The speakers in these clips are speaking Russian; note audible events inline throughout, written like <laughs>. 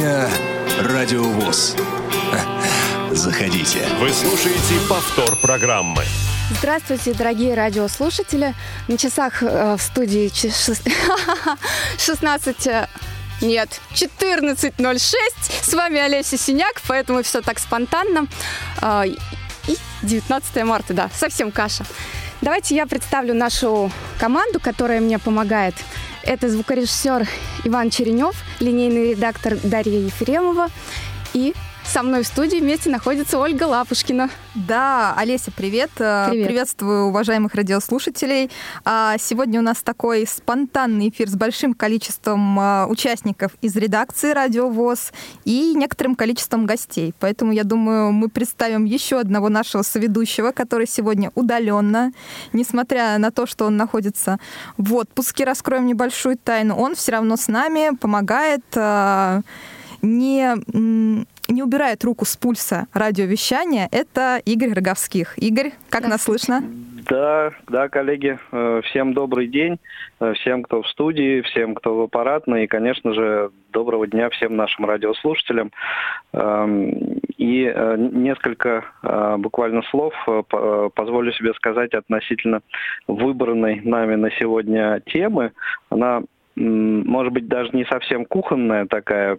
Кухня Радиовоз. <laughs> Заходите. Вы слушаете повтор программы. Здравствуйте, дорогие радиослушатели. На часах э, в студии 16... <laughs> Э, нет, 14.06. С вами Олеся Синяк, поэтому все так спонтанно. Э, и 19 марта, да, совсем каша. Давайте я представлю нашу команду, которая мне помогает. Это звукорежиссер Иван Черенев, линейный редактор Дарья Ефремова и со мной в студии вместе находится Ольга Лапушкина. Да, Олеся, привет. Э, привет. Приветствую уважаемых радиослушателей. А, сегодня у нас такой спонтанный эфир с большим количеством а, участников из редакции «Радио ВОЗ» и некоторым количеством гостей. Поэтому, я думаю, мы представим еще одного нашего соведущего, который сегодня удаленно, несмотря на то, что он находится в отпуске, раскроем небольшую тайну, он все равно с нами помогает а, не не убирает руку с пульса радиовещания, это Игорь Роговских. Игорь, как нас слышно? Да, да, коллеги, э, всем добрый день, э, всем, кто в студии, всем, кто в аппаратной, и, конечно же, доброго дня всем нашим радиослушателям. Эм, и э, несколько буквально слов позволю себе сказать относительно выбранной нами на сегодня темы. Она может быть, даже не совсем кухонная такая,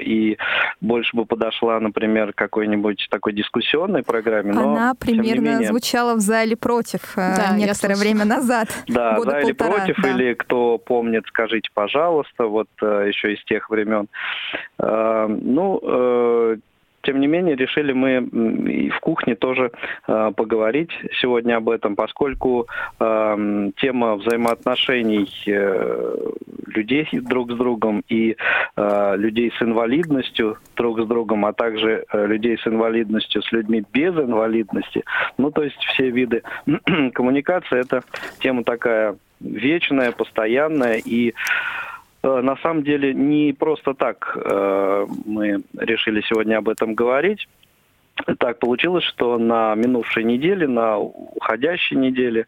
и больше бы подошла, например, какой-нибудь такой дискуссионной программе. Но, Она примерно менее... звучала в зале против э, да, некоторое время назад. <laughs> Да, года за или против, да. или кто помнит, скажите, пожалуйста, вот э, еще из тех времен. Э, ну, тем не менее, решили мы и в кухне тоже э, поговорить сегодня об этом, поскольку э, тема взаимоотношений э, людей друг с другом и э, людей с инвалидностью друг с другом, а также э, людей с инвалидностью с людьми без инвалидности, ну то есть все виды <clears throat> коммуникации, это тема такая вечная, постоянная и на самом деле не просто так э, мы решили сегодня об этом говорить. Так получилось, что на минувшей неделе, на уходящей неделе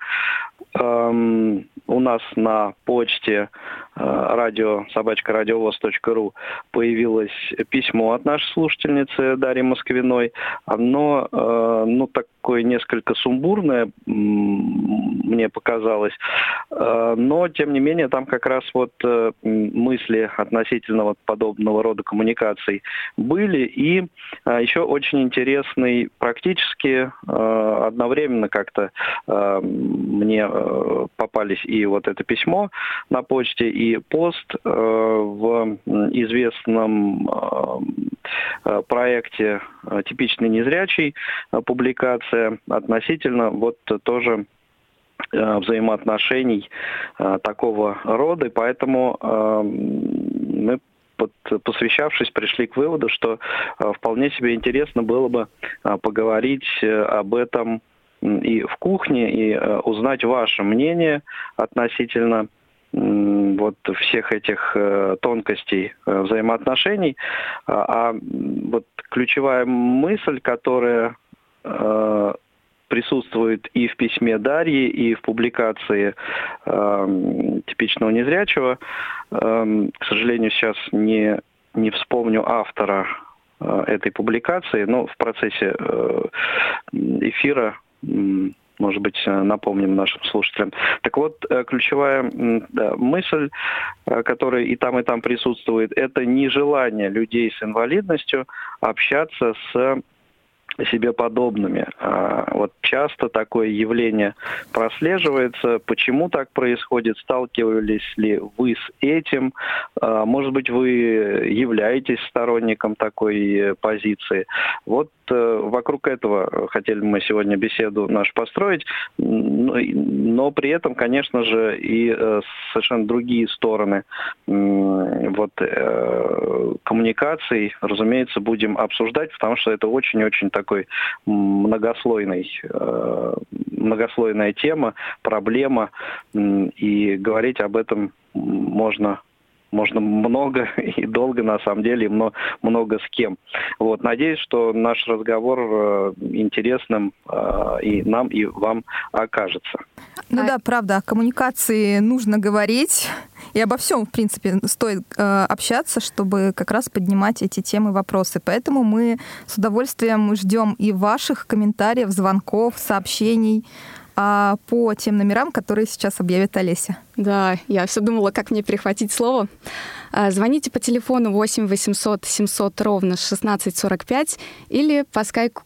эм, у нас на почте э, радио собачка радиовоз.ру появилось письмо от нашей слушательницы Дарьи Москвиной. Оно, э, ну, такое несколько сумбурное, мне показалось. Э, но, тем не менее, там как раз вот э, мысли относительно вот подобного рода коммуникаций были. И э, еще очень интересный практически одновременно как-то мне попались и вот это письмо на почте, и пост в известном проекте «Типичный незрячий» публикация относительно вот тоже Э, взаимоотношений э, такого рода, и поэтому э, мы посвящавшись, пришли к выводу, что вполне себе интересно было бы поговорить об этом и в кухне, и узнать ваше мнение относительно вот всех этих тонкостей взаимоотношений. А, а вот ключевая мысль, которая присутствует и в письме Дарьи, и в публикации э, типичного незрячего. Э, к сожалению, сейчас не, не вспомню автора э, этой публикации, но в процессе э, эфира может быть, напомним нашим слушателям. Так вот, э, ключевая мысль, э, которая и там, и там присутствует, это нежелание людей с инвалидностью общаться с себе подобными. А, вот часто такое явление прослеживается. Почему так происходит? Сталкивались ли вы с этим? А, может быть, вы являетесь сторонником такой позиции? Вот э, вокруг этого хотели мы сегодня беседу нашу построить, но при этом, конечно же, и э, совершенно другие стороны вот, э, коммуникаций, разумеется, будем обсуждать, потому что это очень-очень такой многослойный, многослойная тема, проблема, и говорить об этом можно можно много <laughs> и долго, на самом деле, много, много с кем. Вот, надеюсь, что наш разговор э, интересным э, и нам, и вам окажется. Ну да, правда, о коммуникации нужно говорить, И обо всем, в принципе, стоит э, общаться, чтобы как раз поднимать эти темы, вопросы. Поэтому мы с удовольствием ждем и ваших комментариев, звонков, сообщений а, по тем номерам, которые сейчас объявит Олеся. Да, я все думала, как мне перехватить слово. А, звоните по телефону 8 800 700 ровно 1645 или по скайпу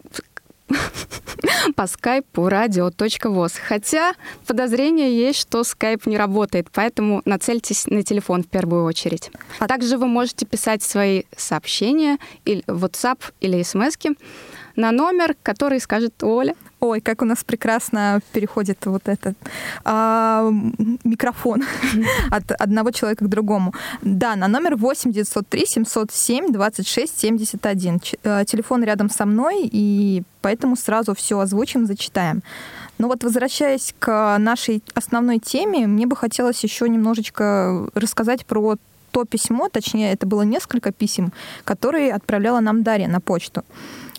<laughs> по скайпу radio.voz. Хотя подозрение есть, что скайп не работает, поэтому нацельтесь на телефон в первую очередь. А также вы можете писать свои сообщения или WhatsApp или смс на номер, который скажет Оля. Ой, как у нас прекрасно переходит вот этот а, микрофон <laughs> от одного человека к другому. Да, на номер 8 903 707 26 71. Телефон рядом со мной, и поэтому сразу все озвучим, зачитаем. Но вот возвращаясь к нашей основной теме, мне бы хотелось еще немножечко рассказать про то письмо, точнее, это было несколько писем, которые отправляла нам Дарья на почту.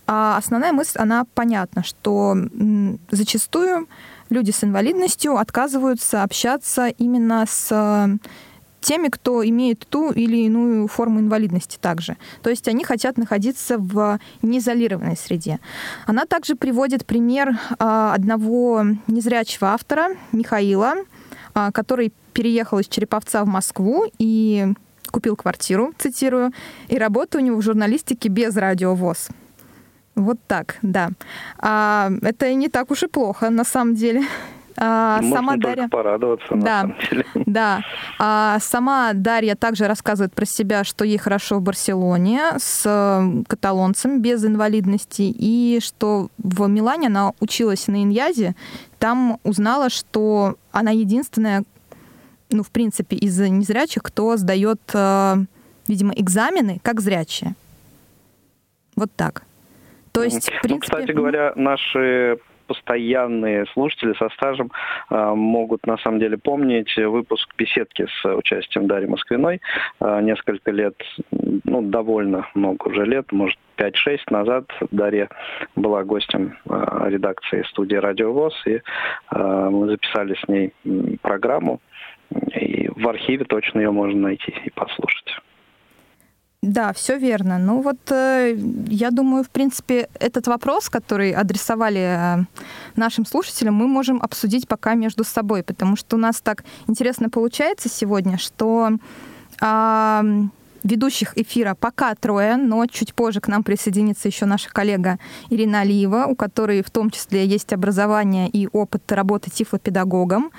А основная мысль, она понятна, что зачастую люди с инвалидностью отказываются общаться именно с теми, кто имеет ту или иную форму инвалидности также. То есть они хотят находиться в неизолированной среде. Она также приводит пример а, одного незрячего автора, Михаила, а, который переехал из Череповца в Москву и купил квартиру, цитирую, и работа у него в журналистике без радиовоз. Вот так, да. А, это не так уж и плохо, на самом деле. А, Можно сама Дарья... порадоваться, на да, самом деле. Да. А, сама Дарья также рассказывает про себя, что ей хорошо в Барселоне с э, каталонцем без инвалидности, и что в Милане она училась на иньязе, там узнала, что она единственная, ну, в принципе, из незрячих, кто сдает, э, видимо, экзамены как зрячие. Вот так. То есть, в принципе... Ну, кстати говоря, наши постоянные слушатели со стажем э, могут на самом деле помнить выпуск беседки с участием Дарьи Москвиной э, несколько лет, ну, довольно много уже лет, может, 5-6 назад Дарья была гостем э, редакции студии «Радио ВОЗ», и мы записали с ней программу, и в архиве точно ее можно найти и послушать. Да, все верно. Ну вот э, я думаю, в принципе, этот вопрос, который адресовали э, нашим слушателям, мы можем обсудить пока между собой, потому что у нас так интересно получается сегодня, что э, ведущих эфира пока трое, но чуть позже к нам присоединится еще наша коллега Ирина Алиева, у которой в том числе есть образование и опыт работы тифлопедагогом,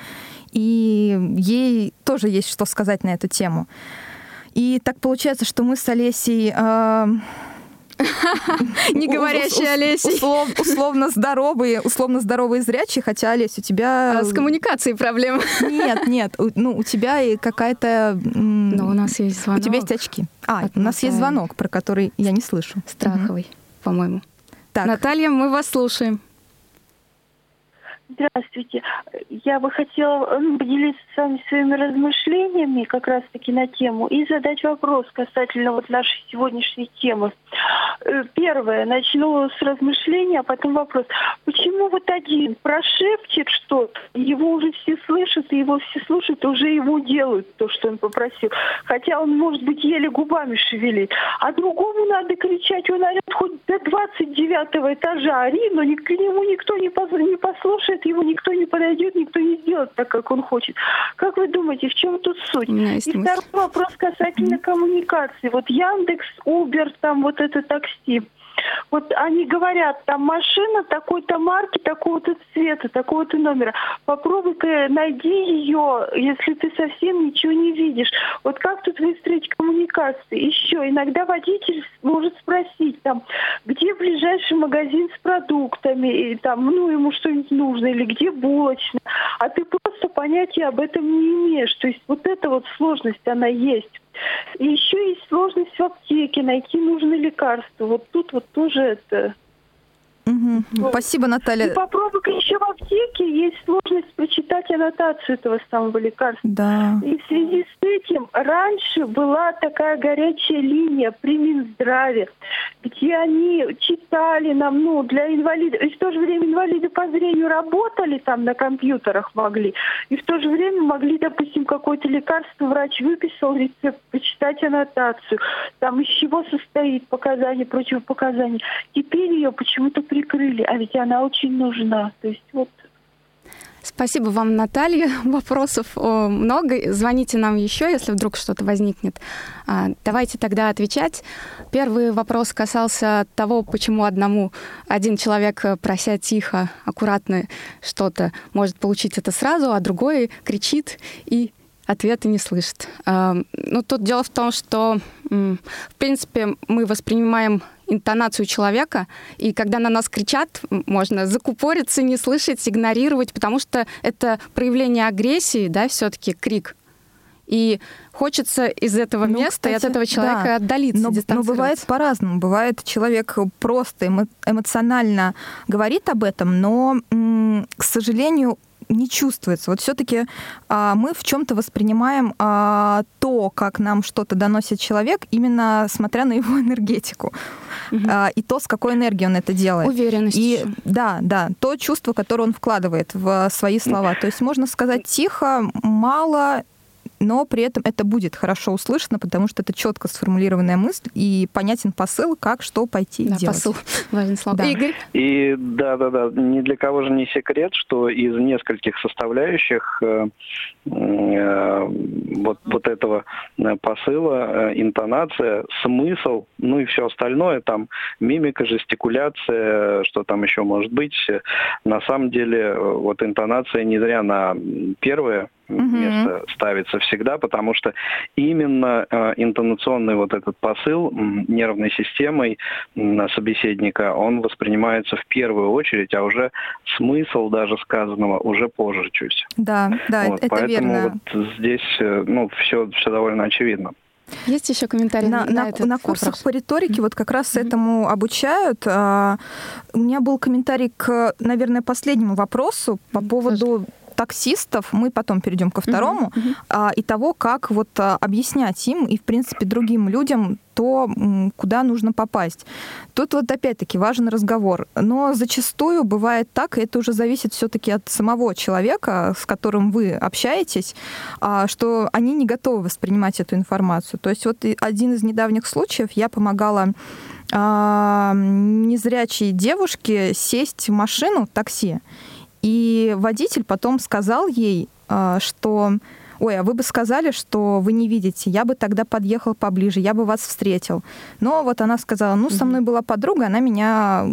и ей тоже есть что сказать на эту тему. И так получается, что мы с Олесей... <laughs> Э, не говорящая Олеся. Условно здоровые, условно здоровые зрячие, хотя, Олесь, у тебя... А с коммуникацией проблемы. Нет, нет, ну, у тебя и какая-то... Но у нас есть звонок. У тебя есть очки. А, у нас есть звонок, про который я не слышу. Страховый, по-моему. Так. Наталья, мы вас слушаем. Здравствуйте. Я бы хотела ну, поделиться с вами своими размышлениями как раз-таки на тему и задать вопрос касательно вот нашей сегодняшней темы. Э, первое. Начну с размышления, а потом вопрос. Почему вот один прошепчет что-то, его уже все слышат, и его все слушают, уже ему делают то, что он попросил. Хотя он, может быть, еле губами шевелит. А другому надо кричать, он орет хоть до 29 этажа, ори, но к нему никто не послушает, его никто не подойдет, никто не сделает так, как он хочет. Как вы думаете, в чем тут суть? И второй вопрос касательно коммуникации. Вот Яндекс, Убер, там вот это такси. Вот они говорят, там машина такой-то марки, такого-то цвета, такого-то номера. Попробуй-ка найди ее, если ты совсем ничего не видишь. Вот как тут выстроить коммуникации? Еще иногда водитель может спросить, там, где ближайший магазин с продуктами, и, там, ну, ему что-нибудь нужно, или где булочная. А ты просто понятия об этом не имеешь. То есть вот эта вот сложность, она есть. И еще есть сложность в аптеке, найти нужное лекарство. Вот тут вот тоже это Угу. Вот. Спасибо, Наталья. И попробуй-ка еще в аптеке есть сложность прочитать аннотацию этого самого лекарства. Да. И в связи с этим раньше была такая горячая линия при Минздраве, где они читали нам, ну, для инвалидов, и в то же время инвалиды по зрению работали там на компьютерах могли, и в то же время могли, допустим, какое-то лекарство врач выписал рецепт, почитать аннотацию, там из чего состоит показания, противопоказания. Теперь ее почему-то прикрыли, а ведь она очень нужна. То есть вот Спасибо вам, Наталья. <laughs> Вопросов много. Звоните нам еще, если вдруг что-то возникнет. А, давайте тогда отвечать. Первый вопрос касался того, почему одному один человек, э, прося тихо, аккуратно что-то, может получить это сразу, а другой кричит и ответа не слышит. Ну, тут дело в том, что, в принципе, мы воспринимаем интонацию человека, и когда на нас кричат, можно закупориться, не слышать, игнорировать, потому что это проявление агрессии, да, все-таки крик. И хочется из этого Ну, места и от кстати, этого человека да. отдалиться, Но, но бывает по-разному. Бывает, человек просто эмо- эмоционально говорит об этом, но, к сожалению, не чувствуется. Вот все-таки мы в чем-то воспринимаем а, то, как нам что-то доносит человек, именно смотря на его <laughs> энергетику. А, и то, с какой энергией он это делает. Уверенность И еще. да, да, то чувство, которое он вкладывает в свои слова. То есть можно сказать тихо, мало, но при этом это будет хорошо услышано, потому что это четко сформулированная мысль и понятен посыл, как что пойти Да, делать. посыл. <laughs> Важное слово. Да. Игорь? И да, да, да, ни для кого же не секрет, что из нескольких составляющих э, э, вот, вот этого э, посыла, э, интонация, смысл, ну и все остальное, там мимика, жестикуляция, что там еще может быть, на самом деле э, вот интонация не зря на первое Мгм. место ставится всегда, потому что именно э, интонационный вот этот посыл нервной системой собеседника, он воспринимается в первую очередь, а уже смысл даже сказанного уже позже чуть. Да, да, Вот, это поэтому верно. вот здесь э, ну, все, все довольно очевидно. Есть еще комментарий На, на, на- на курсах вопрос? по риторике вот как раз этому обучают. А, У меня был комментарий к, наверное, последнему вопросу по поводу таксистов. Мы потом перейдем ко второму. а, И того, как вот а, объяснять им и, в принципе, другим людям то, куда нужно попасть. Тут вот опять-таки важен разговор. Но зачастую бывает так, и это уже зависит все-таки от самого человека, с которым вы общаетесь, а, что они не готовы воспринимать эту информацию. То есть вот один из недавних случаев я помогала а, незрячей девушке сесть в машину, такси. И водитель потом сказал ей, а, что ой, а вы бы сказали, что вы не видите, я бы тогда подъехал поближе, я бы вас встретил. Но вот она сказала, ну, со мной была подруга, она меня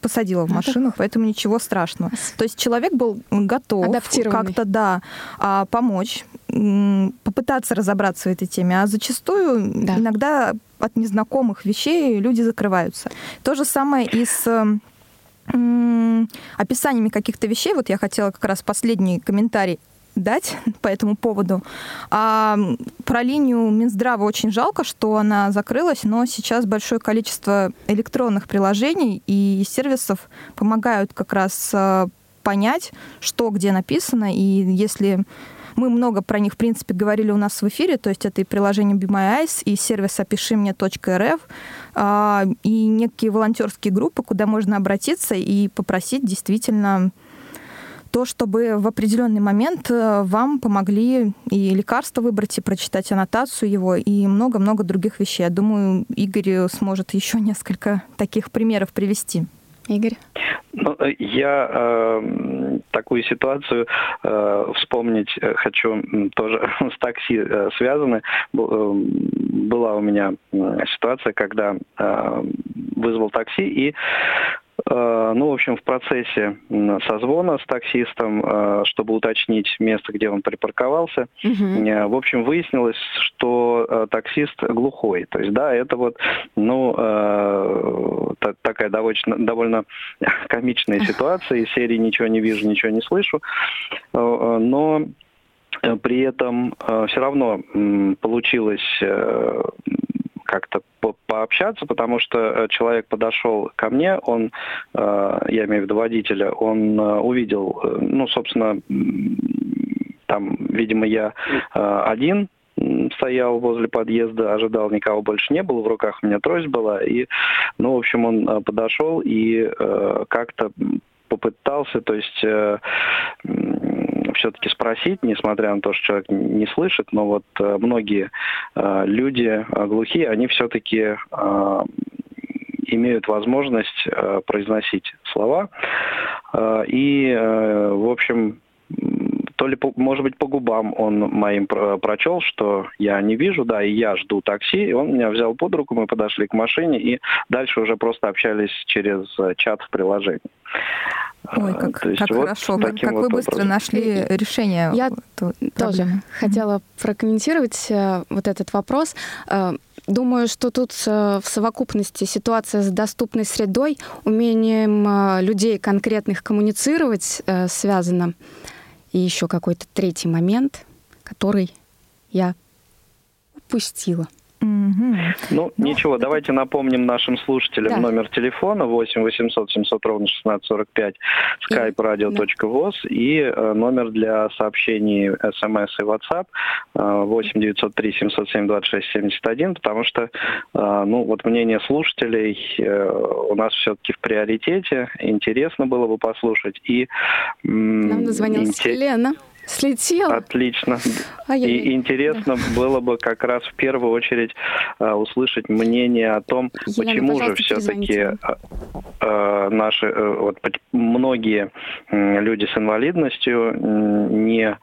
посадила в Ну, машину, поэтому ничего страшного. То есть человек был готов как-то, да, а, помочь, попытаться разобраться в этой теме, а зачастую Да. иногда от незнакомых вещей люди закрываются. То же самое и с описаниями каких-то вещей. Вот я хотела как раз последний комментарий дать <laughs> по этому поводу. А про линию Минздрава очень жалко, что она закрылась, но сейчас большое количество электронных приложений и сервисов помогают как раз а, понять, что где написано, и если мы много про них, в принципе, говорили у нас в эфире, то есть это и приложение Be My Eyes, и сервис опиши мне.рф, а, и некие волонтерские группы, куда можно обратиться и попросить действительно то, чтобы в определенный момент э, вам помогли и лекарство выбрать, и прочитать аннотацию его, и много-много других вещей. Я думаю, Игорь сможет еще несколько таких примеров привести. Игорь? Ну, э, я э, такую ситуацию э, вспомнить э, хочу тоже <laughs> с такси э, связаны. Бу- э, Была у меня м, ситуация, когда э, вызвал такси и э, ну, в общем, в процессе созвона с таксистом, э, чтобы уточнить место, где он припарковался. Э, В общем, выяснилось, что э, таксист глухой. То есть, да, это вот, ну, э, та- такая довольно, довольно <laughs> комичная <laughs> ситуация из серии «Ничего не вижу, ничего не слышу». Э, э, Но э, при этом все равно получилось э, как-то по пообщаться, потому что человек подошел ко мне, он, я имею в виду водителя, он увидел, ну, собственно, там, видимо, я один стоял возле подъезда, ожидал, никого больше не было, в руках у меня трость была, и, ну, в общем, он подошел и э, как-то попытался, то есть э, все-таки спросить, несмотря на то, что человек не слышит, но вот э, многие э, люди э, глухие, они все-таки имеют возможность произносить слова. И, в общем, то ли, может быть, по губам он моим прочел, что я не вижу, да, и я жду такси, и он меня взял под руку, мы подошли к машине, и дальше уже просто общались через э, чат в приложении. Ой, как, как вот хорошо, как, как вот вы быстро образом. нашли решение. Я тоже хотела прокомментировать э, вот этот вопрос. Э, думаю, что тут в совокупности ситуация с доступной средой, умением людей конкретных коммуницировать связана. И еще какой-то третий момент, который я упустила. Угу. Ну, ну, ничего, давайте напомним нашим слушателям да. номер телефона 8 800 700 ровно 1645 skype radio.voz да. и э, номер для сообщений смс и WhatsApp э, 8 903 707 26 71, потому что, э, ну, вот мнение слушателей э, у нас все-таки в приоритете, интересно было бы послушать. И, Нам дозвонилась интер... Елена. Слетел? Отлично. А и интересно да. было бы как раз в первую очередь uh, услышать мнение о том, Елена, почему же все-таки uh, uh, наши uh, вот, многие люди с инвалидностью не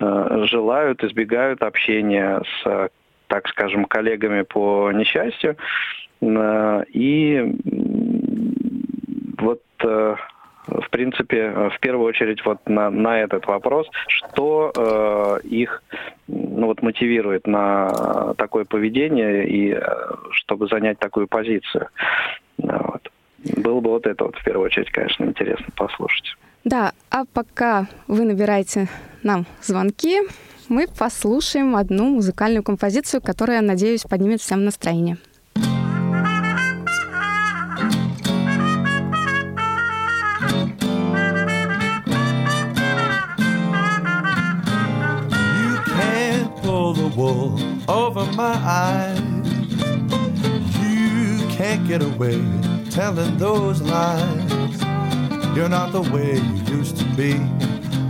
uh, желают, избегают общения с, так скажем, коллегами по несчастью. Uh, и вот uh, в принципе, э, в первую очередь вот на, на этот вопрос, что э, их ну, вот, мотивирует на такое поведение и э, чтобы занять такую позицию. Вот. Было бы вот это вот в первую очередь, конечно, интересно послушать. Да, а пока вы набираете нам звонки, мы послушаем одну музыкальную композицию, которая, надеюсь, поднимет всем настроение. Over my eyes. You can't get away telling those lies. You're not the way you used to be.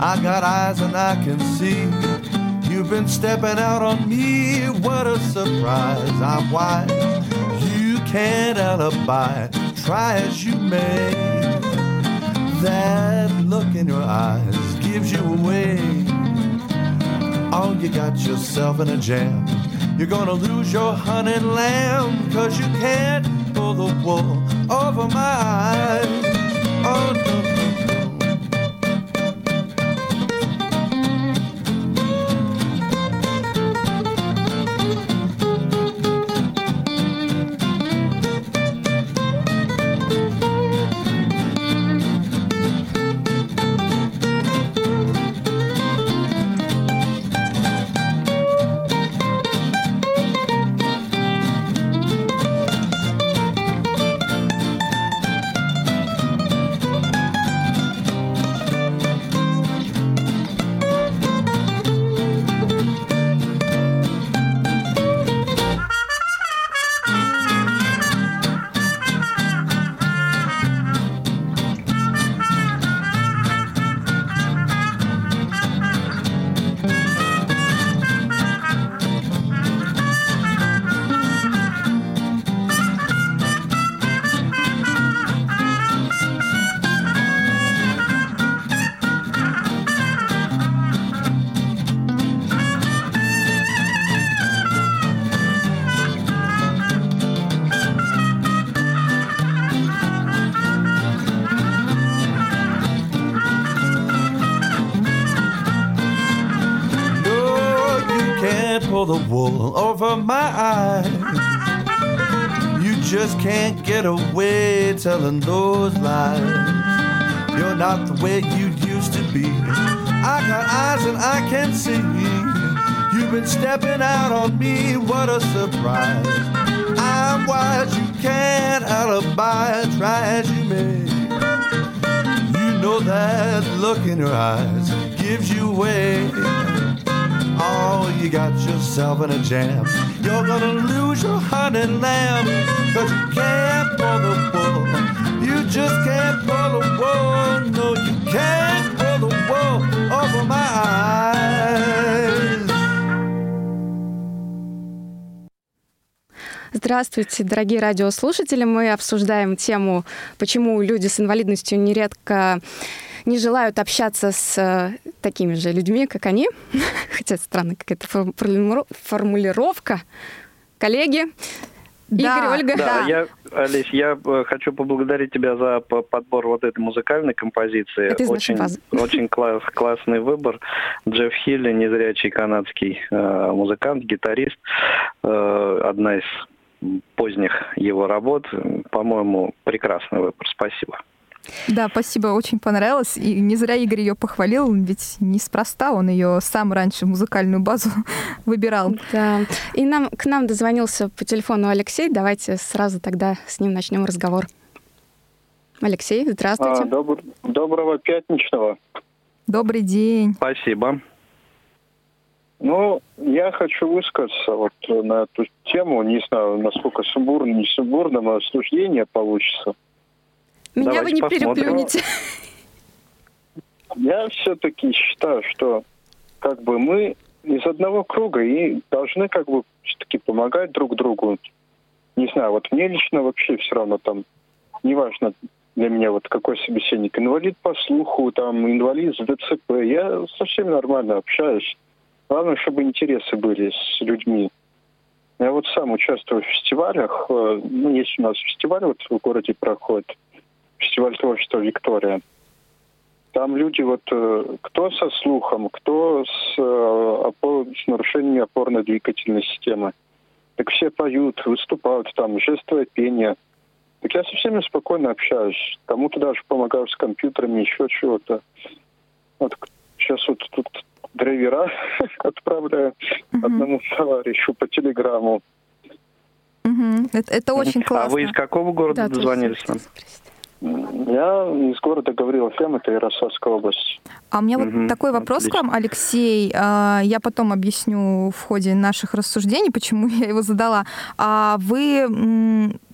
I got eyes and I can see. You've been stepping out on me. What a surprise. I'm wise. You can't alibi. Try as you may. That look in your eyes gives you away. Oh, you got yourself in a jam. You're gonna lose your honey lamb, cause you can't pull the wool over my eyes. Oh, no, can't get away telling those lies. You're not the way you used to be. I got eyes and I can see. You've been stepping out on me, what a surprise. I'm wise, you can't alibi, try as you may. You know that look in your eyes gives you away. Oh, you got yourself in a jam. You're gonna lose your honey lamb, cause you can't pull the wool. You just can't pull the wool. No, you can't pull the wool over my eyes. Здравствуйте, дорогие радиослушатели. Мы обсуждаем тему, почему люди с инвалидностью нередко не желают общаться с э, такими же людьми, как они. <laughs> Хотя странная какая-то формулировка. Коллеги, Да. Игорь, Ольга. Да, я, Олесь, я э, хочу поблагодарить тебя за подбор вот этой музыкальной композиции. Это очень, <laughs> очень класс, классный выбор. Джефф Хилли, незрячий канадский э, музыкант, гитарист. Э, одна из поздних его работ. По-моему, прекрасный выбор. Спасибо. Да, спасибо, очень понравилось. И не зря Игорь ее похвалил, ведь неспроста он ее сам раньше музыкальную базу <laughs> выбирал. Да. И нам, к нам дозвонился по телефону Алексей. Давайте сразу тогда с ним начнем разговор. Алексей, здравствуйте. А, добр- доброго пятничного. Добрый день. Спасибо. Ну, я хочу высказаться вот на эту тему. Не знаю, насколько сумбурно, не сумбурно, но суждение получится. Меня давайте вы не посмотрим. переплюнете. Я все-таки считаю, что как бы мы из одного круга и должны как бы все-таки помогать друг другу. Не знаю, вот мне лично вообще все равно там, неважно для меня вот какой собеседник, инвалид по слуху, там, инвалид с ДЦП, я со всеми нормально общаюсь. Главное, чтобы интересы были с людьми. Я вот сам участвую в фестивалях. э, Ну, есть у нас фестиваль вот в городе проходит. Фестиваль творчества «Виктория». Там люди вот э, кто со слухом, кто с, э, опор- с нарушениями опорно-двигательной системы. Так все поют, выступают там, жестовое пение. Так я со всеми спокойно общаюсь. Кому-то даже помогаю с компьютерами, еще чего-то. Вот сейчас вот тут драйвера <laughs> отправляю одному товарищу по телеграмму. Это, это очень А классно. вы из какого города Да, дозвонились нам? Я из города Гаврилов М, это Ярославская область. А у меня Мгм, вот такой вопрос к отлично. вам, Алексей. А, Я потом объясню в ходе наших рассуждений, почему <laughs> я его задала. А вы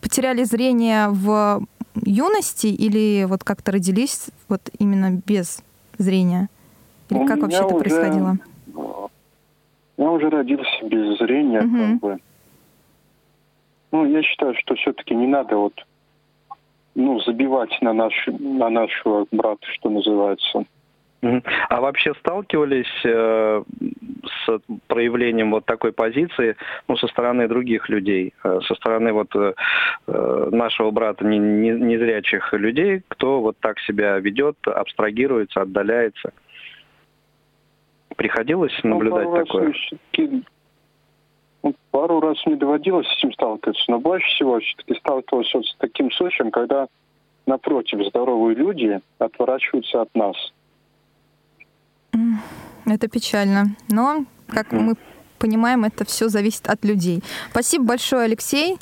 потеряли зрение в юности или вот как-то родились вот именно без зрения? Или У как вообще это уже- происходило? Я уже родился без зрения, Мгм. как бы. Ну, я считаю, что все-таки не надо вот ну, забивать на, нашу, на нашего брата, что называется. А вообще сталкивались э, с проявлением вот такой позиции, ну, со стороны других людей, э, со стороны вот э, э, нашего брата не- не- незрячих людей, кто вот так себя ведет, абстрагируется, отдаляется? Приходилось Ну, наблюдать раз такое? Пару раз не доводилось с этим сталкиваться, но больше всего все-таки сталкивался вот с таким случаем, когда напротив здоровые люди отворачиваются от нас. Это печально. Но, как Мгм. мы понимаем, это все зависит от людей. Спасибо большое, Алексей,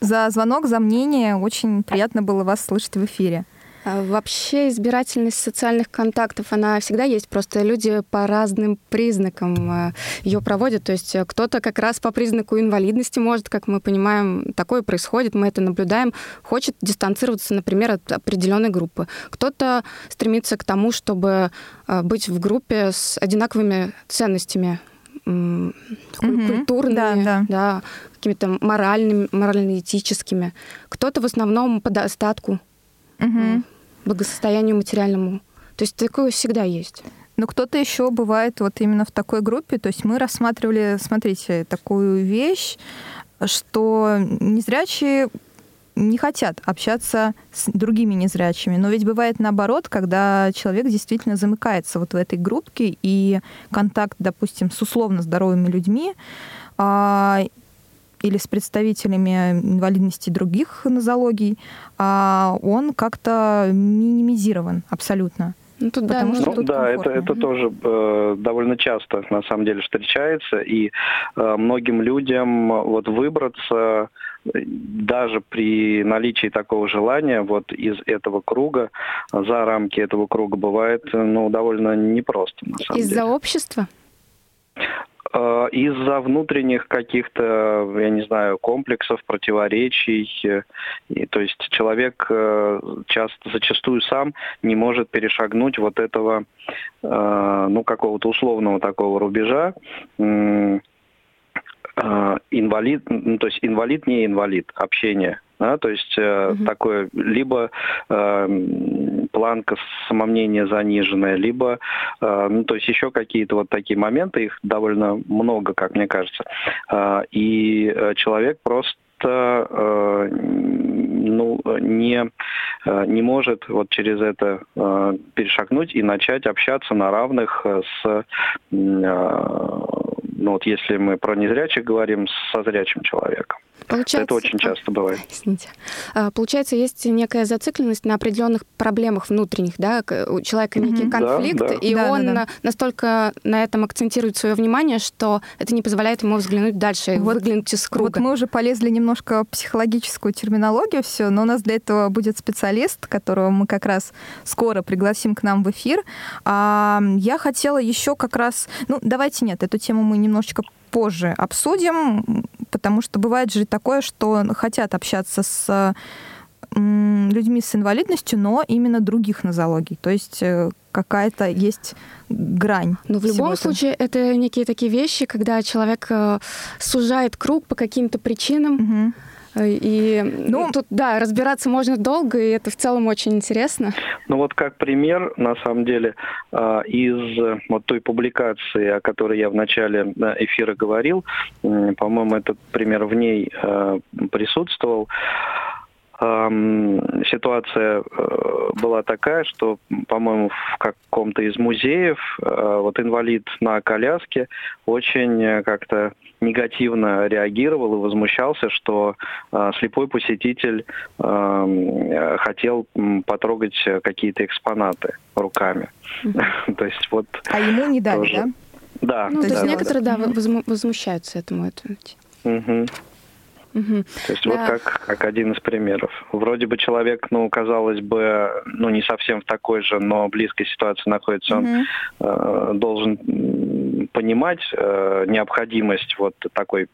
за звонок, за мнение. Очень приятно было вас слышать в эфире. А Вообще избирательность социальных контактов, она всегда есть, просто люди по разным признакам ее проводят. То есть э, кто-то как раз по признаку инвалидности может, как мы понимаем, такое происходит, мы это наблюдаем, хочет дистанцироваться, например, от определенной группы. Кто-то стремится к тому, чтобы э, быть в группе с одинаковыми ценностями Мгм. культурными, Да, да, какими-то моральными, морально-этическими. Кто-то в основном по достатку Мгм. Благосостоянию материальному. То есть такое всегда есть. Но кто-то еще бывает вот именно в такой группе. То есть мы рассматривали, смотрите, такую вещь, что незрячие не хотят общаться с другими незрячими. Но ведь бывает наоборот, когда человек действительно замыкается вот в этой группке, и контакт, допустим, с условно здоровыми людьми а, или с представителями инвалидности других нозологий, а, он как-то минимизирован абсолютно. Ну, тут, да, Потому нужно- что Ну тут да, это, комфортно. это тоже э, довольно часто на самом деле встречается, и э, многим людям вот выбраться э, даже при наличии такого желания вот из этого круга, э, за рамки этого круга бывает э, ну, довольно непросто на самом Из-за деле. общества? Э, Из-за внутренних каких-то, я не знаю, комплексов, противоречий. И, то есть человек э, часто, зачастую сам не может перешагнуть вот этого, э, ну, какого-то условного такого рубежа. Инвалид, ну, то есть инвалид не инвалид, общение. Да, то есть э, Мгм. такое либо э, планка самомнения заниженная, либо э, ну, то есть еще какие-то вот такие моменты, их довольно много, как мне кажется. Э, И э, человек просто э, ну, не, э, не может вот через это э, перешагнуть и начать общаться на равных с, э, ну вот если мы про незрячих говорим, со зрячим человеком. Получается, Это очень а, часто бывает. <laughs> Извините. А, Получается, есть некая зацикленность на определенных проблемах внутренних, да? У человека некий Мгм. Да, конфликт, да. и Да, да, он да. настолько на этом акцентирует свое внимание, что это не позволяет ему взглянуть дальше, Вот- выглянуть из Вот круга. мы уже полезли немножко в психологическую терминологию все, но у нас для этого будет специалист, которого мы как раз скоро пригласим к нам в эфир. А, я хотела еще как раз... Ну, давайте нет, эту тему мы немножечко позже обсудим, потому что бывает же такое, что хотят общаться с людьми с инвалидностью, но именно других нозологий. То есть э, какая-то есть грань. Но Ну, в любом этого. случае, это некие такие вещи, когда человек э, сужает круг по каким-то причинам. Мгм. И Ну- тут, да, разбираться можно долго, и это в целом очень интересно. Ну вот как пример, на самом деле, а, из вот той публикации, о которой я в начале эфира говорил, по-моему, этот пример в ней э, присутствовал. Ситуация э, была такая, что, по-моему, в каком-то из музеев э, вот инвалид на коляске очень как-то негативно реагировал и возмущался, что э, слепой посетитель э, хотел потрогать какие-то экспонаты руками. <laughs> То есть вот, А ему не дали, да? да. Ну, то есть некоторые, да, возмущаются этому. Это. Мгм. То есть Да. вот как, как один из примеров. Вроде бы человек, ну, казалось бы, ну, не совсем в такой же, но близкой ситуации находится, он Мгм. э, должен понимать э, необходимость вот такой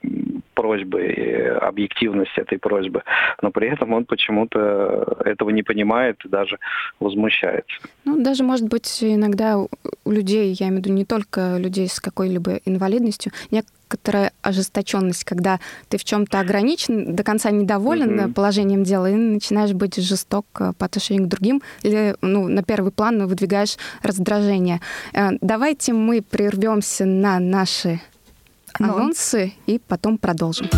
просьбы, и объективность этой просьбы, но при этом он почему-то этого не понимает и даже возмущается. Ну, даже, может быть, иногда у у людей, я имею в виду не только людей с какой-либо инвалидностью, некоторая ожесточенность, когда ты в чем-то ограничен, до конца недоволен Мгм. положением дела и начинаешь быть жесток э, по отношению к другим, или ну, на первый план выдвигаешь раздражение. Э, Давайте мы прервемся на наши Анонс. анонсы и потом продолжим.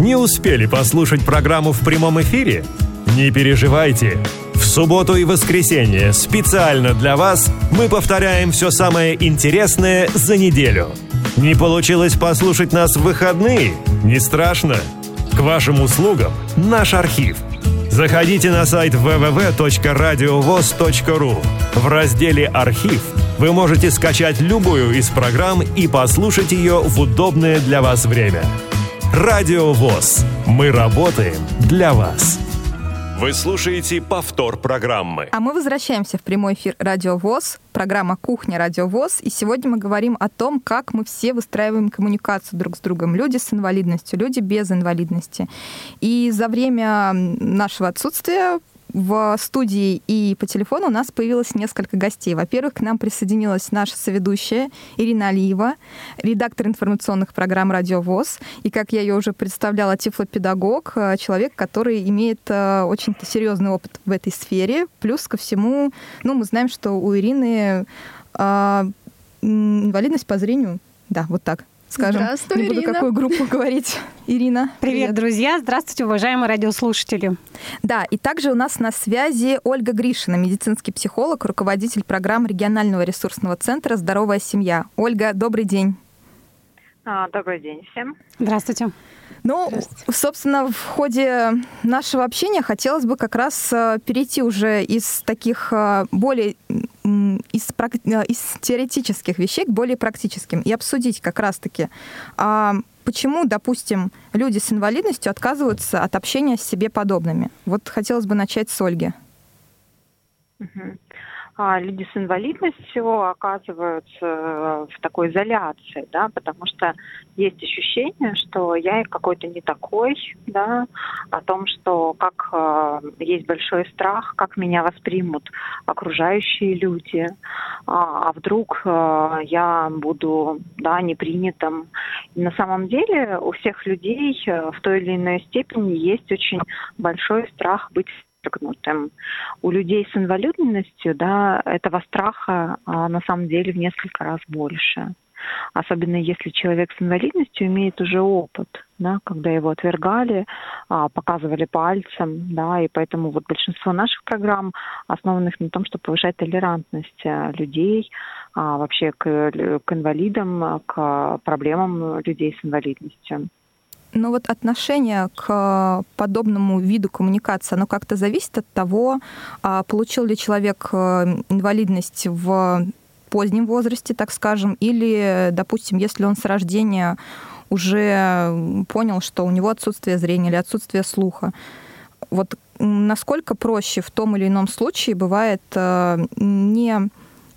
Не успели послушать программу в прямом эфире? Не переживайте. В субботу и воскресенье специально для вас мы повторяем все самое интересное за неделю. Не получилось послушать нас в выходные? Не страшно. К вашим услугам наш архив. Заходите на сайт www.radiovoz.ru. В разделе «Архив» вы можете скачать любую из программ и послушать ее в удобное для вас время. Радио ВОЗ. Мы работаем для вас. Вы слушаете повтор программы. А мы возвращаемся в прямой эфир Радио ВОЗ, программа «Кухня Радио ВОЗ», и сегодня мы говорим о том, как мы все выстраиваем коммуникацию друг с другом. Люди с инвалидностью, люди без инвалидности. И за время нашего отсутствия в студии и по телефону у нас появилось несколько гостей. Во-первых, к нам присоединилась наша соведущая Ирина Алиева, редактор информационных программ «Радио ВОЗ». И, как я ее уже представляла, тифлопедагог, э, человек, который имеет э, очень серьезный опыт в этой сфере. Плюс ко всему, ну, мы знаем, что у Ирины э, инвалидность по зрению. Да, вот так скажем. Здравствуй, Не буду Ирина. какую группу <laughs> говорить. Ирина. Привет, друзья! Здравствуйте, уважаемые радиослушатели! Да, и также у нас на связи Ольга Гришина, медицинский психолог, руководитель программ регионального ресурсного центра «Здоровая семья». Ольга, добрый день. А, Добрый день всем. Здравствуйте! Ну, собственно, в ходе нашего общения хотелось бы как раз э, перейти уже из таких э, более из, э, из теоретических вещей к более практическим и обсудить как раз-таки, а, почему, допустим, люди с инвалидностью отказываются от общения с себе подобными. Вот хотелось бы начать с Ольги. Uh-huh а, люди с инвалидностью оказываются в такой изоляции, да, потому что есть ощущение, что я какой-то не такой, да, о том, что как э, есть большой страх, как меня воспримут окружающие люди, а, а вдруг э, я буду, да, непринятым. На самом деле у всех людей э, в той или иной степени есть очень большой страх быть подчеркнутым. У людей с инвалидностью да, этого страха а, на самом деле в несколько раз больше. Особенно если человек с инвалидностью имеет уже опыт, да, когда его отвергали, а, показывали пальцем, да, и поэтому вот большинство наших программ основанных на том, чтобы повышать толерантность а, людей а, вообще к, к инвалидам, к проблемам людей с инвалидностью. Но вот отношение к подобному виду коммуникации, оно как-то зависит от того, а, получил ли человек э, инвалидность в позднем возрасте, так скажем, или, допустим, если он с рождения уже понял, что у него отсутствие зрения или отсутствие слуха. Вот насколько проще в том или ином случае бывает не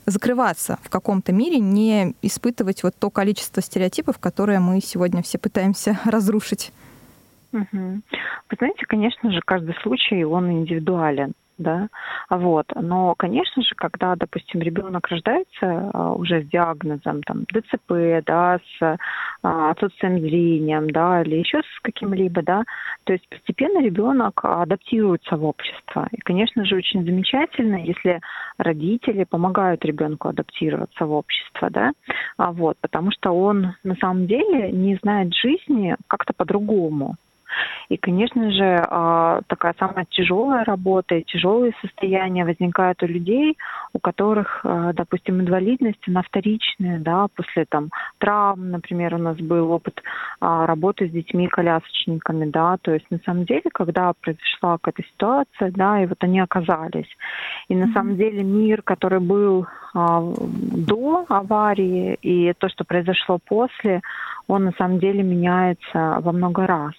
закрываться в каком-то мире, не испытывать вот то количество стереотипов, которые мы сегодня все пытаемся <laughs> разрушить. Угу. Вы знаете, конечно же, каждый случай, он индивидуален да, вот. Но, конечно же, когда, допустим, ребенок рождается а, уже с диагнозом, там, ДЦП, да, с а, отсутствием зрения, да, или еще с каким-либо, да, то есть постепенно ребенок адаптируется в общество. И, конечно же, очень замечательно, если родители помогают ребенку адаптироваться в общество, да, а, вот, потому что он на самом деле не знает жизни как-то по-другому, и, конечно же, а, такая самая тяжелая работа и тяжелые состояния возникают у людей, у которых, а, допустим, инвалидность, она вторичная, да, после там травм, например, у нас был опыт а, работы с детьми-колясочниками, да, то есть на самом деле, когда произошла какая-то ситуация, да, и вот они оказались. И на mm-hmm. самом деле мир, который был до аварии и то, что произошло после, он на самом деле меняется во много раз.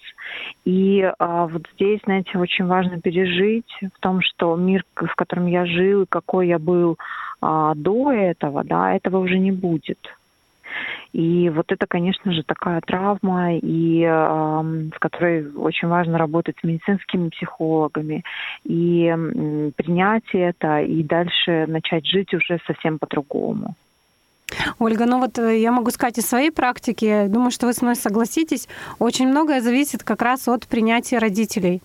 И а, вот здесь, знаете, очень важно пережить в том, что мир, в котором я жил, какой я был а, до этого, да, этого уже не будет. И вот это, конечно же, такая травма, и э, с которой очень важно работать с медицинскими психологами, и э, принять это, и дальше начать жить уже совсем по-другому. Ольга, ну вот э, я могу сказать из своей практики, думаю, что вы со мной согласитесь, очень многое зависит как раз от принятия родителей.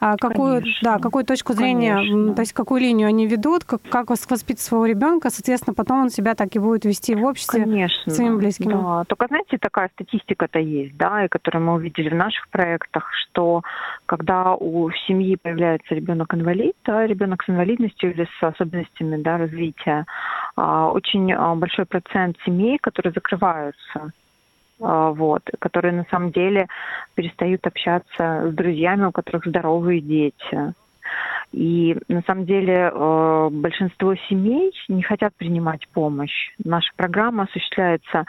А какую, да, какую точку зрения, Конечно. то есть какую линию они ведут, как, как воспитать своего ребенка, соответственно, потом он себя так и будет вести в обществе Конечно. своим близким. Да. Только, знаете, такая статистика-то есть, да, и которую мы увидели в наших проектах, что когда у семьи появляется ребенок-инвалид, да, ребенок с инвалидностью или с особенностями да, развития, очень а, большой процент семей, которые закрываются а, вот, которые на самом деле перестают общаться с друзьями, у которых здоровые дети. И на самом деле э, большинство семей не хотят принимать помощь. Наша программа осуществляется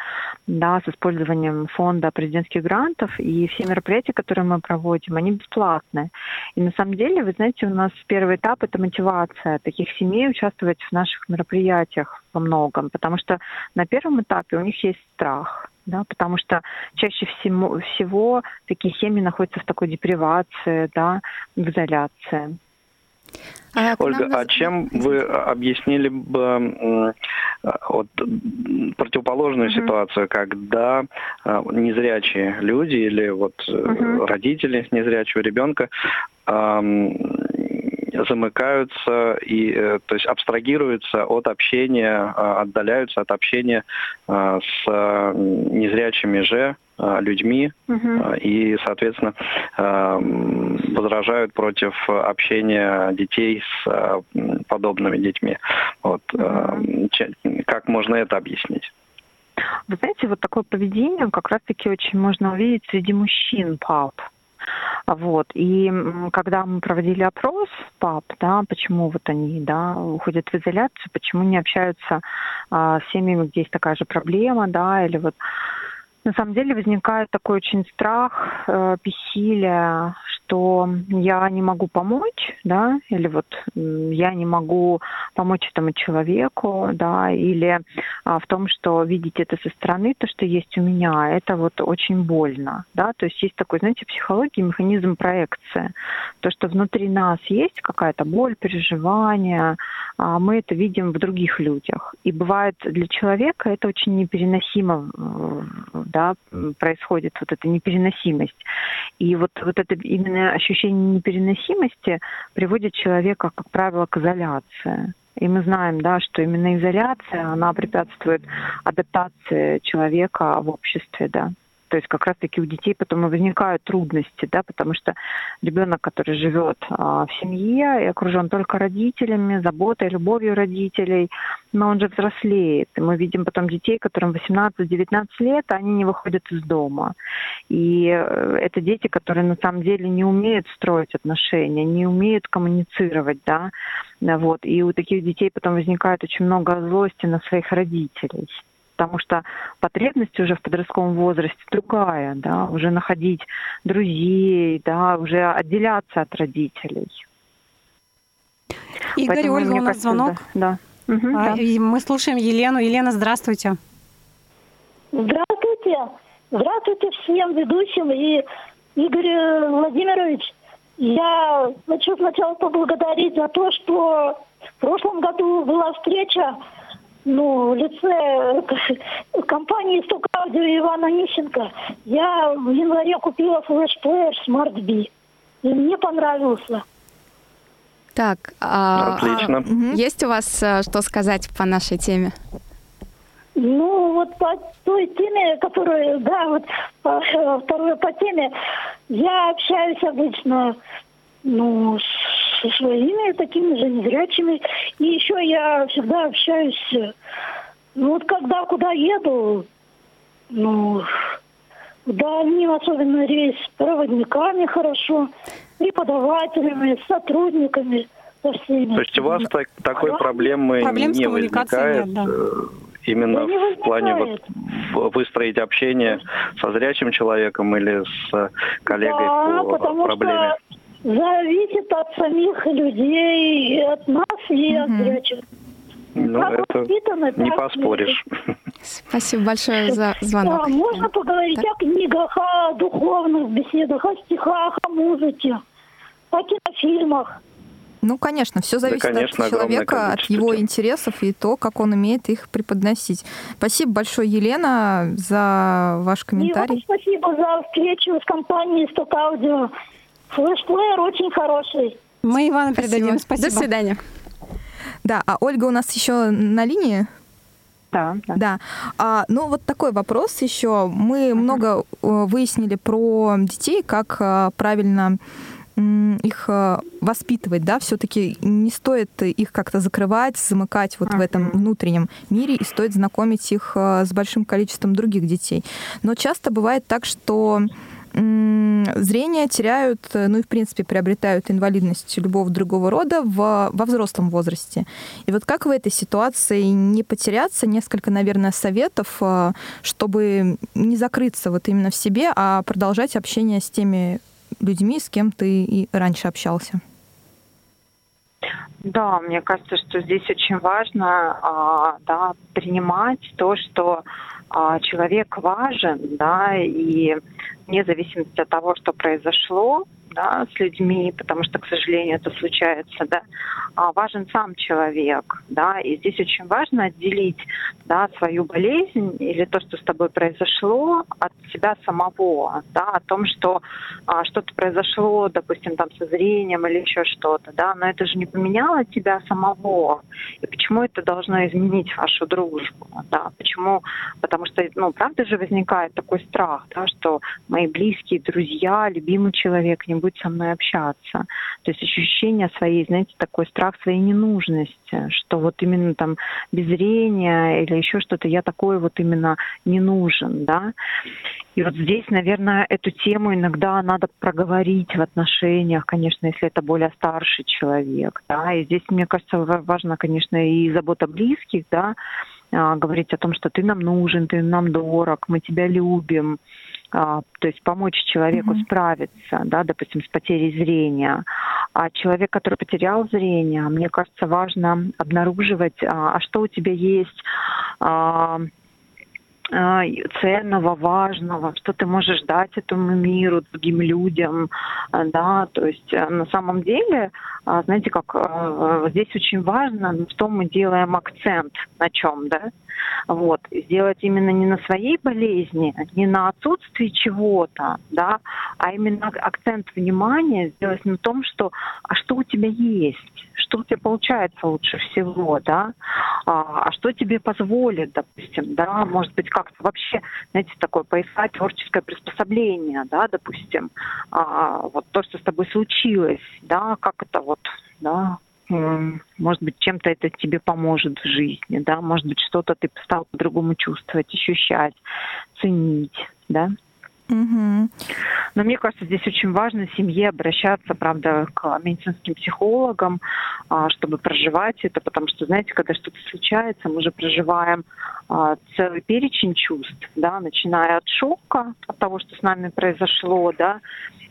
да, с использованием фонда президентских грантов, и все мероприятия, которые мы проводим, они бесплатные. И на самом деле, вы знаете, у нас первый этап – это мотивация таких семей участвовать в наших мероприятиях во многом, потому что на первом этапе у них есть страх – да, потому что чаще всего, всего такие семьи находятся в такой депривации, да, в изоляции. А Ольга, а чем вы объяснили бы вот, противоположную uh-huh. ситуацию, когда а, незрячие люди или вот uh-huh. родители незрячего ребенка замыкаются и, э, то есть абстрагируются от общения, а, отдаляются от общения а, с незрячими же людьми угу. и, соответственно, возражают против общения детей с подобными детьми. Вот. Угу. Как можно это объяснить? Вы знаете, вот такое поведение как раз-таки очень можно увидеть среди мужчин, пап. Вот. И когда мы проводили опрос пап, да, почему вот они, да, уходят в изоляцию, почему не общаются а, с семьями, где есть такая же проблема, да, или вот на самом деле возникает такой очень страх, э, бессилие, что я не могу помочь, да, или вот я не могу помочь этому человеку, да, или а, в том, что видеть это со стороны, то, что есть у меня, это вот очень больно, да, то есть есть такой, знаете, психология, механизм проекции, то, что внутри нас есть какая-то боль, переживание, а мы это видим в других людях, и бывает для человека это очень непереносимо, да, происходит вот эта непереносимость, и вот вот это именно ощущение непереносимости приводит человека, как правило, к изоляции. И мы знаем, да, что именно изоляция, она препятствует адаптации человека в обществе, да. То есть как раз-таки у детей потом и возникают трудности, да, потому что ребенок, который живет а, в семье и окружен только родителями, заботой, любовью родителей, но он же взрослеет. И мы видим потом детей, которым 18-19 лет, а они не выходят из дома. И э, это дети, которые на самом деле не умеют строить отношения, не умеют коммуницировать, да, вот. И у таких детей потом возникает очень много злости на своих родителей потому что потребность уже в подростковом возрасте другая, да, уже находить друзей, да, уже отделяться от родителей. Игорь, Поэтому, Ольга, у нас кажется, звонок. Да. да. Угу, а, да. И мы слушаем Елену. Елена, здравствуйте. Здравствуйте. Здравствуйте всем ведущим и Игорь Владимирович. Я хочу сначала поблагодарить за то, что в прошлом году была встреча ну, в лице э, <laughs> компании «Сток Аудио» Ивана Нищенко я в январе купила флешплеер Smart B. И мне понравился. Так, а, Отлично. А, есть у вас а, что сказать по нашей теме? Ну, вот по той теме, которую, да, вот по, э, второе по теме, я общаюсь обычно, ну, со своими такими же незрячими. И еще я всегда общаюсь, ну вот когда куда еду, ну, дальним, особенно рейс, с проводниками хорошо, преподавателями, сотрудниками, со всеми. То есть у вас так, такой проблемы Проблем не возникает? Нет, да. Э, именно да в плане вот выстроить общение со зрячим человеком или с коллегой да, по потому проблеме? Что Зависит от самих людей, и от нас, и от зрячих. Ну, как это не поспоришь. Спасибо большое за звонок. Да, можно поговорить так. о книгах, о духовных беседах, о стихах, о музыке, о кинофильмах. Ну, конечно, все зависит да, конечно, от человека, от его тем. интересов и то, как он умеет их преподносить. Спасибо большое, Елена, за ваш комментарий. И вам спасибо за встречу с компанией «Сток Аудио». Флешплеер очень хороший. Мы Ивану передадим. Спасибо. До свидания. Да, а Ольга у нас еще на линии? Да. Да. да. А, ну, вот такой вопрос еще. Мы uh-huh. много э, выяснили про детей, как э, правильно их э, воспитывать, да, все-таки не стоит их как-то закрывать, замыкать вот uh-huh. в этом внутреннем мире, и стоит знакомить их с большим количеством других детей. Но часто бывает так, что зрение теряют, э, ну и в принципе приобретают инвалидность любого другого рода в, во взрослом возрасте. И вот как в этой ситуации не потеряться, несколько, наверное, советов, э, чтобы не закрыться вот именно в себе, а продолжать общение с теми людьми, с кем ты и раньше общался? Да, мне кажется, что здесь очень важно а, да, принимать то, что а, человек важен, да, и вне зависимости от того, что произошло, да, с людьми, потому что, к сожалению, это случается, да, а важен сам человек, да, и здесь очень важно отделить, да, свою болезнь или то, что с тобой произошло, от себя самого, да, о том, что а, что-то произошло, допустим, там со зрением или еще что-то, да, но это же не поменяло тебя самого, и почему это должно изменить вашу дружбу, да, почему, потому что, ну, правда же возникает такой страх, да, что мои близкие, друзья, любимый человек не будет со мной общаться. То есть ощущение своей, знаете, такой страх своей ненужности, что вот именно там без зрения или еще что-то, я такой вот именно не нужен, да. И вот здесь, наверное, эту тему иногда надо проговорить в отношениях, конечно, если это более старший человек, да, и здесь, мне кажется, важно, конечно, и забота близких, да, а, говорить о том, что ты нам нужен, ты нам дорог, мы тебя любим, то есть помочь человеку mm-hmm. справиться, да, допустим, с потерей зрения. А человек, который потерял зрение, мне кажется, важно обнаруживать, а, а что у тебя есть, а, а, ценного, важного, что ты можешь дать этому миру, другим людям, а, да, то есть э, на самом деле, а, знаете, как здесь очень важно, что мы делаем акцент на чем, да, вот, сделать именно не на своей болезни, не на отсутствии чего-то, да, а именно акцент внимания сделать на том, что, а что у тебя есть, что у тебя получается лучше всего, да, а, а что тебе позволит, допустим, да, может быть, как-то вообще, знаете, такое поискать творческое приспособление, да, допустим, а, вот то, что с тобой случилось, да, как это вот, да, может быть, чем-то это тебе поможет в жизни, да, может быть, что-то ты стал по-другому чувствовать, ощущать, ценить, да. Угу. Но мне кажется, здесь очень важно семье обращаться, правда, к медицинским психологам, а, чтобы проживать это, потому что, знаете, когда что-то случается, мы же проживаем а, целый перечень чувств, да, начиная от шока, от того, что с нами произошло, да,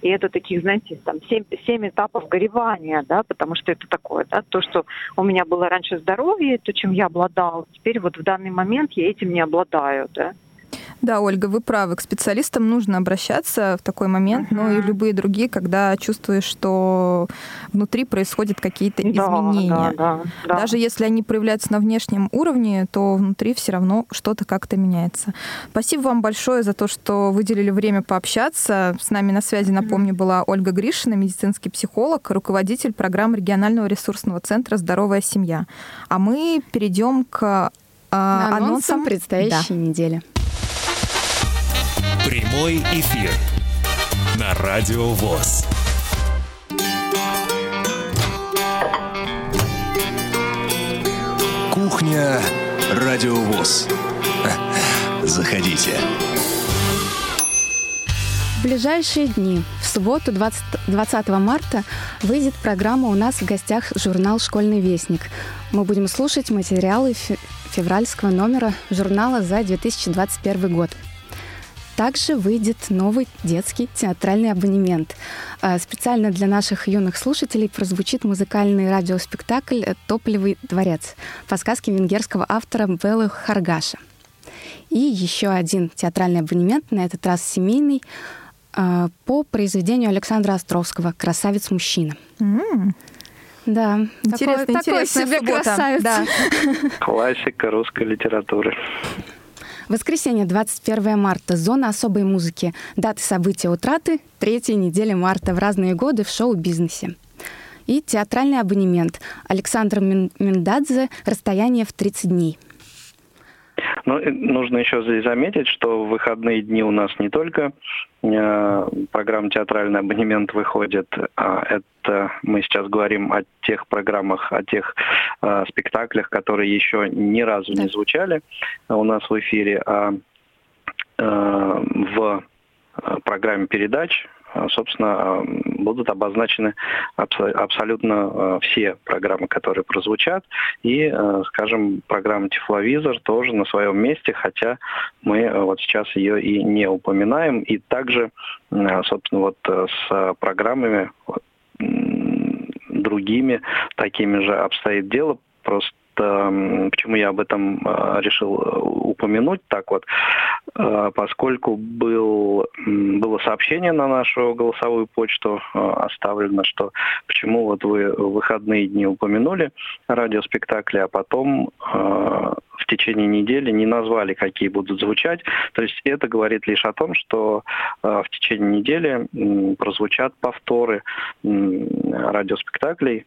и это таких, знаете, там семь, семь этапов горевания, да, потому что это такое, да, то, что у меня было раньше здоровье, то, чем я обладал, теперь вот в данный момент я этим не обладаю, да. Да, Ольга, вы правы. К специалистам нужно обращаться в такой момент, uh-huh. но и любые другие, когда чувствуешь, что внутри происходят какие-то да, изменения. Да, да, Даже если они проявляются на внешнем уровне, то внутри все равно что-то как-то меняется. Спасибо вам большое за то, что выделили время пообщаться. С нами на связи, напомню, была Ольга Гришина, медицинский психолог, руководитель программы регионального ресурсного центра «Здоровая семья». А мы перейдем к э, анонсам, анонсам предстоящей да. недели. Прямой эфир на Радио ВОЗ. Кухня Радио ВОЗ. Заходите. В ближайшие дни, в субботу 20, 20 марта, выйдет программа у нас в гостях журнал «Школьный вестник». Мы будем слушать материалы февральского номера журнала за 2021 год. Также выйдет новый детский театральный абонемент. А, специально для наших юных слушателей прозвучит музыкальный радиоспектакль «Топливый дворец» по сказке венгерского автора Беллы Харгаша. И еще один театральный абонемент, на этот раз семейный, а, по произведению Александра Островского «Красавец-мужчина». Mm. Да, интересно, такой, такой себе суббота. красавец. Да. Классика русской литературы. Воскресенье, 21 марта. Зона особой музыки. Даты события утраты. Третья неделя марта. В разные годы в шоу-бизнесе. И театральный абонемент. Александр Миндадзе «Расстояние в 30 дней». Ну, нужно еще здесь заметить, что в выходные дни у нас не только э, программа «Театральный абонемент» выходит, а это мы сейчас говорим о тех программах, о тех э, спектаклях, которые еще ни разу да. не звучали у нас в эфире, а э, в программе передач собственно, а, будут обозначены абсолютно а, все программы, которые прозвучат. И, скажем, программа «Тифловизор» тоже на своем месте, хотя мы вот сейчас ее и не упоминаем. И также, собственно, вот с программами другими такими же обстоит дело. Просто почему я об этом решил упомянуть так вот, поскольку был, было сообщение на нашу голосовую почту оставлено, что почему вот вы выходные дни упомянули радиоспектакли, а потом в течение недели не назвали, какие будут звучать. То есть это говорит лишь о том, что в течение недели прозвучат повторы радиоспектаклей,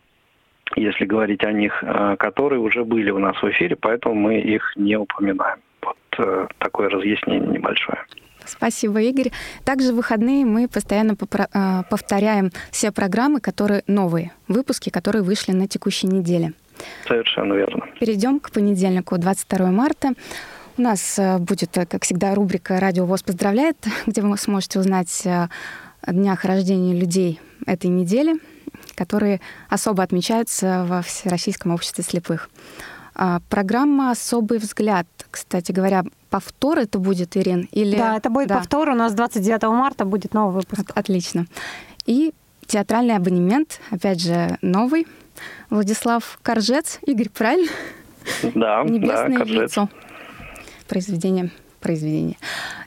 если говорить о них, э, которые уже были у нас в эфире, поэтому мы их не упоминаем. Вот э, такое разъяснение небольшое. Спасибо, Игорь. Также в выходные мы постоянно э, повторяем все программы, которые новые, выпуски, которые вышли на текущей неделе. Совершенно верно. Перейдем к понедельнику, 22 марта. У нас будет, как всегда, рубрика «Радио ВОЗ поздравляет», где вы сможете узнать о днях рождения людей этой недели, которые особо отмечаются во Всероссийском обществе слепых. А, программа «Особый взгляд». Кстати говоря, повтор это будет, Ирин? Или... Да, это будет Да. повтор. У нас 29 марта будет новый выпуск. От- Отлично. И театральный абонемент, опять же, новый. Владислав Коржец. Игорь, правильно? Да, да, Небесное Коржец. лицо. Произведение. Произведение.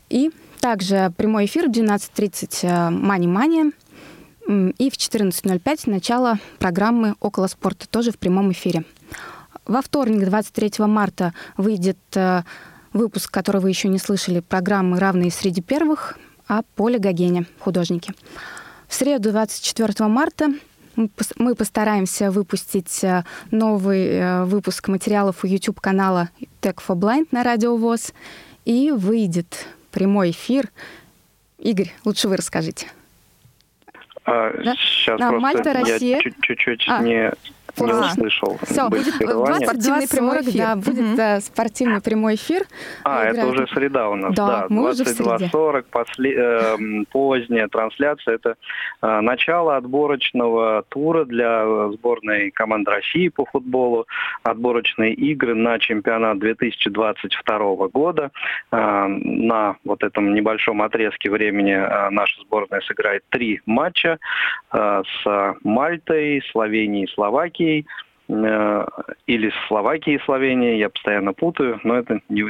И также прямой эфир в 12.30 «Мани-мания». И в 14.05 начало программы «Около спорта», тоже в прямом эфире. Во вторник, 23 марта, выйдет э, выпуск, который вы еще не слышали, программы «Равные среди первых» о Поле Гогене, художнике. В среду, 24 марта, мы постараемся выпустить э, новый э, выпуск материалов у YouTube-канала Tech for Blind на Радио ВОЗ. И выйдет прямой эфир. Игорь, лучше вы расскажите. А, Да? Сейчас А, просто Мальта, я Россия. чуть- чуть-чуть А, не, не услышал. Все, будет прерывания. 22.40, прямой эфир. да, будет э, спортивный прямой эфир. А, это Играет- уже среда у нас, Да, да. мы уже в среде. 22.40, после, эм, поздняя трансляция. Это э, начало отборочного тура для э, сборной команды России по футболу. Отборочные игры на чемпионат 2022 года. Э, на вот этом небольшом отрезке времени э, наша сборная сыграет три матча э, с Мальтой, Словенией, Словакией э, или с и Словенией, я постоянно путаю, но это не,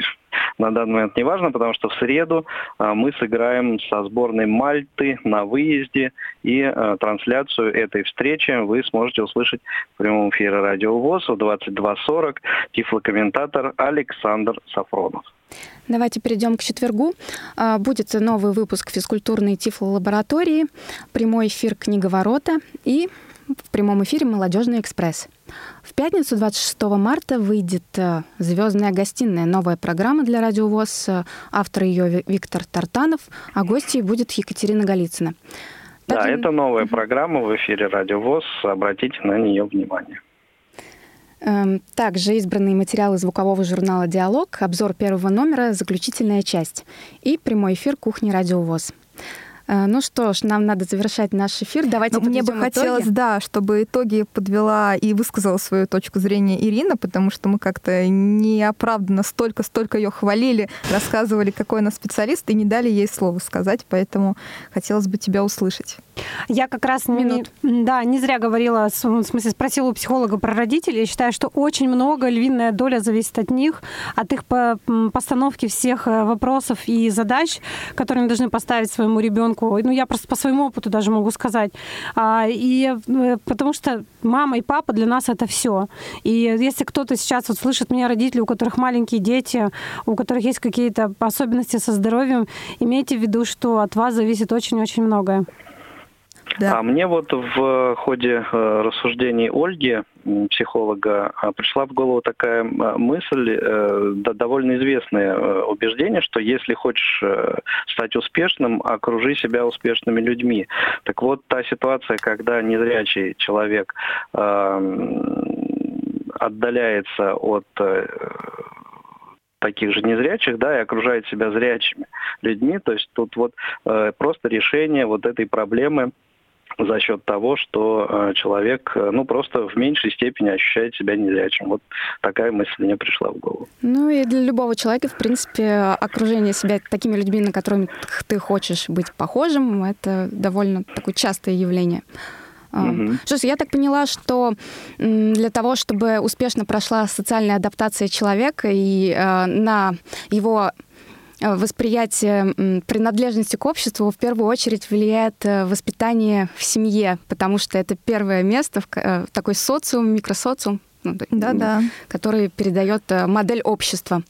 на данный момент не важно, потому что в среду э, мы сыграем со сборной Мальты на выезде, и э, трансляцию этой встречи вы сможете услышать в прямом эфире Радио ВОЗ в 22.40. Тифлокомментатор Александр Сафронов. Давайте перейдем к четвергу. А, Будет новый выпуск физкультурной тифлолаборатории, прямой эфир «Книговорота» и в прямом эфире «Молодежный экспресс». В пятницу, 26 марта, выйдет «Звездная гостиная», новая программа для Радио ВОЗ. Э, Автор ее Ви- Виктор Тартанов, а гостьей будет Екатерина Голицына. Да, Также- это новая программа в эфире Радио ВОЗ. Обратите на нее внимание. Эм, Также избранные материалы звукового журнала «Диалог», обзор первого номера, заключительная часть и прямой эфир «Кухни Радио ВОЗ». Э, Ну что ж, нам надо завершать наш эфир. Давайте Но мне бы подведем итоги. хотелось, да, чтобы итоги подвела и высказала свою точку зрения Ирина, потому что мы как-то неоправданно столько-столько ее хвалили, рассказывали, какой она специалист, и не дали ей слово сказать, поэтому хотелось бы тебя услышать. Я как раз не, да, не зря говорила, в смысле спросила у психолога про родителей. Я считаю, что очень много, львиная доля зависит от них, от их постановки всех э, вопросов и задач, которые они должны поставить своему ребенку. Ну, я просто по своему опыту даже могу сказать. А, и э, потому что мама и папа для нас это все. И если кто-то сейчас вот слышит меня, родители, у которых маленькие дети, у которых есть какие-то особенности со здоровьем, имейте в виду, что от вас зависит очень-очень многое. Да. А мне вот в ходе э, рассуждений Ольги, психолога, а, пришла в голову такая мысль, э, довольно известное э, убеждение, что если хочешь стать успешным, окружи себя успешными людьми. Так вот, та ситуация, когда незрячий человек отдаляется от таких же незрячих, да, и окружает себя зрячими людьми. То есть тут вот просто решение вот этой проблемы за счет того, что э, человек, э, ну, просто в меньшей степени ощущает себя незрячим. Вот такая мысль мне пришла в голову. Ну и для любого человека, в принципе, окружение себя такими людьми, на которых ты хочешь быть похожим, это довольно такое частое явление. Что ж, я так поняла, что для того, чтобы успешно прошла социальная адаптация человека и э, на его восприятие м, принадлежности к обществу в первую очередь влияет э, воспитание в семье, потому что это первое место, в э, такой социум, микросоциум, ну, то- Да-да. который передает э, модель общества.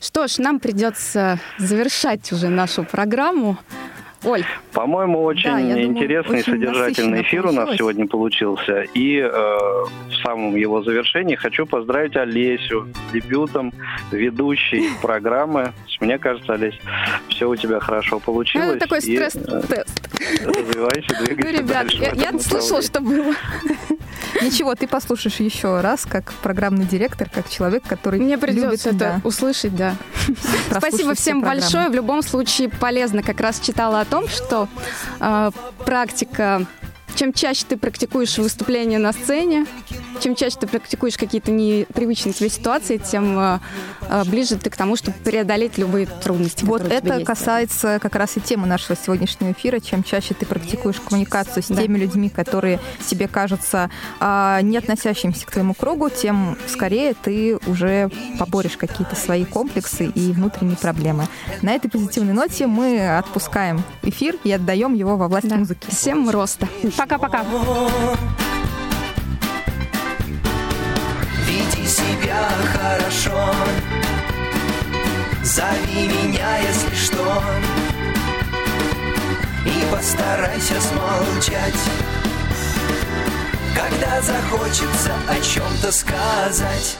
Что ж, нам придется завершать уже нашу программу. Оль, По-моему, очень Да, я думаю, интересный, очень содержательный эфир у нас получилось. сегодня получился. И э, в самом его завершении хочу поздравить Олесю с дебютом ведущей <laughs> программы. Мне кажется, Олесь, все у тебя хорошо получилось. ну, такой И, э, стресс-тест. развивайся, Ну, двигайся ребят, дальше в я, я слышала, что было. Ничего, ты послушаешь еще раз, как программный директор, как человек, который Мне придется любит, это да, услышать, да. Спасибо все всем большое. В любом случае полезно. Как раз читала о том, что э, практика чем чаще ты практикуешь выступление на сцене, чем чаще ты практикуешь какие-то непривычные тебе ситуации, тем э, э, ближе ты к тому, чтобы преодолеть любые трудности. Вот которые у тебя это есть. касается как раз и темы нашего сегодняшнего эфира. Чем чаще ты практикуешь коммуникацию с Да. теми людьми, которые тебе кажутся а, не относящимися к твоему кругу, тем скорее ты уже поборешь какие-то свои комплексы и внутренние проблемы. На этой позитивной ноте мы отпускаем эфир и отдаем его во власть Да. музыки. Всем роста. Пока-пока. Себя хорошо. Зови меня, если что. И постарайся смолчать. Когда захочется о чем-то сказать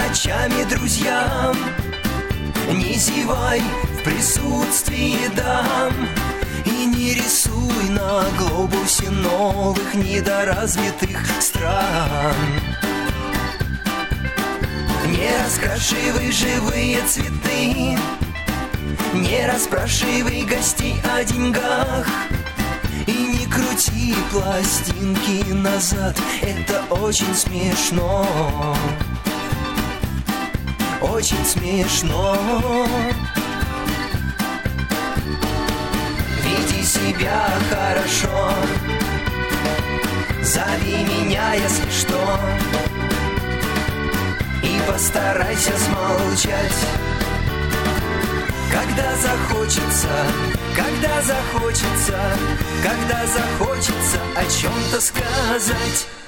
ночами друзьям. Не зевай в присутствии дам И не рисуй на глобусе новых недоразвитых стран. Не раскрашивай живые цветы Не расспрашивай гостей о деньгах и не крути пластинки назад, это очень смешно. Очень смешно. Веди себя хорошо. Зови меня, если что. И постарайся смолчать. Когда захочется, когда захочется, когда захочется о чем-то сказать.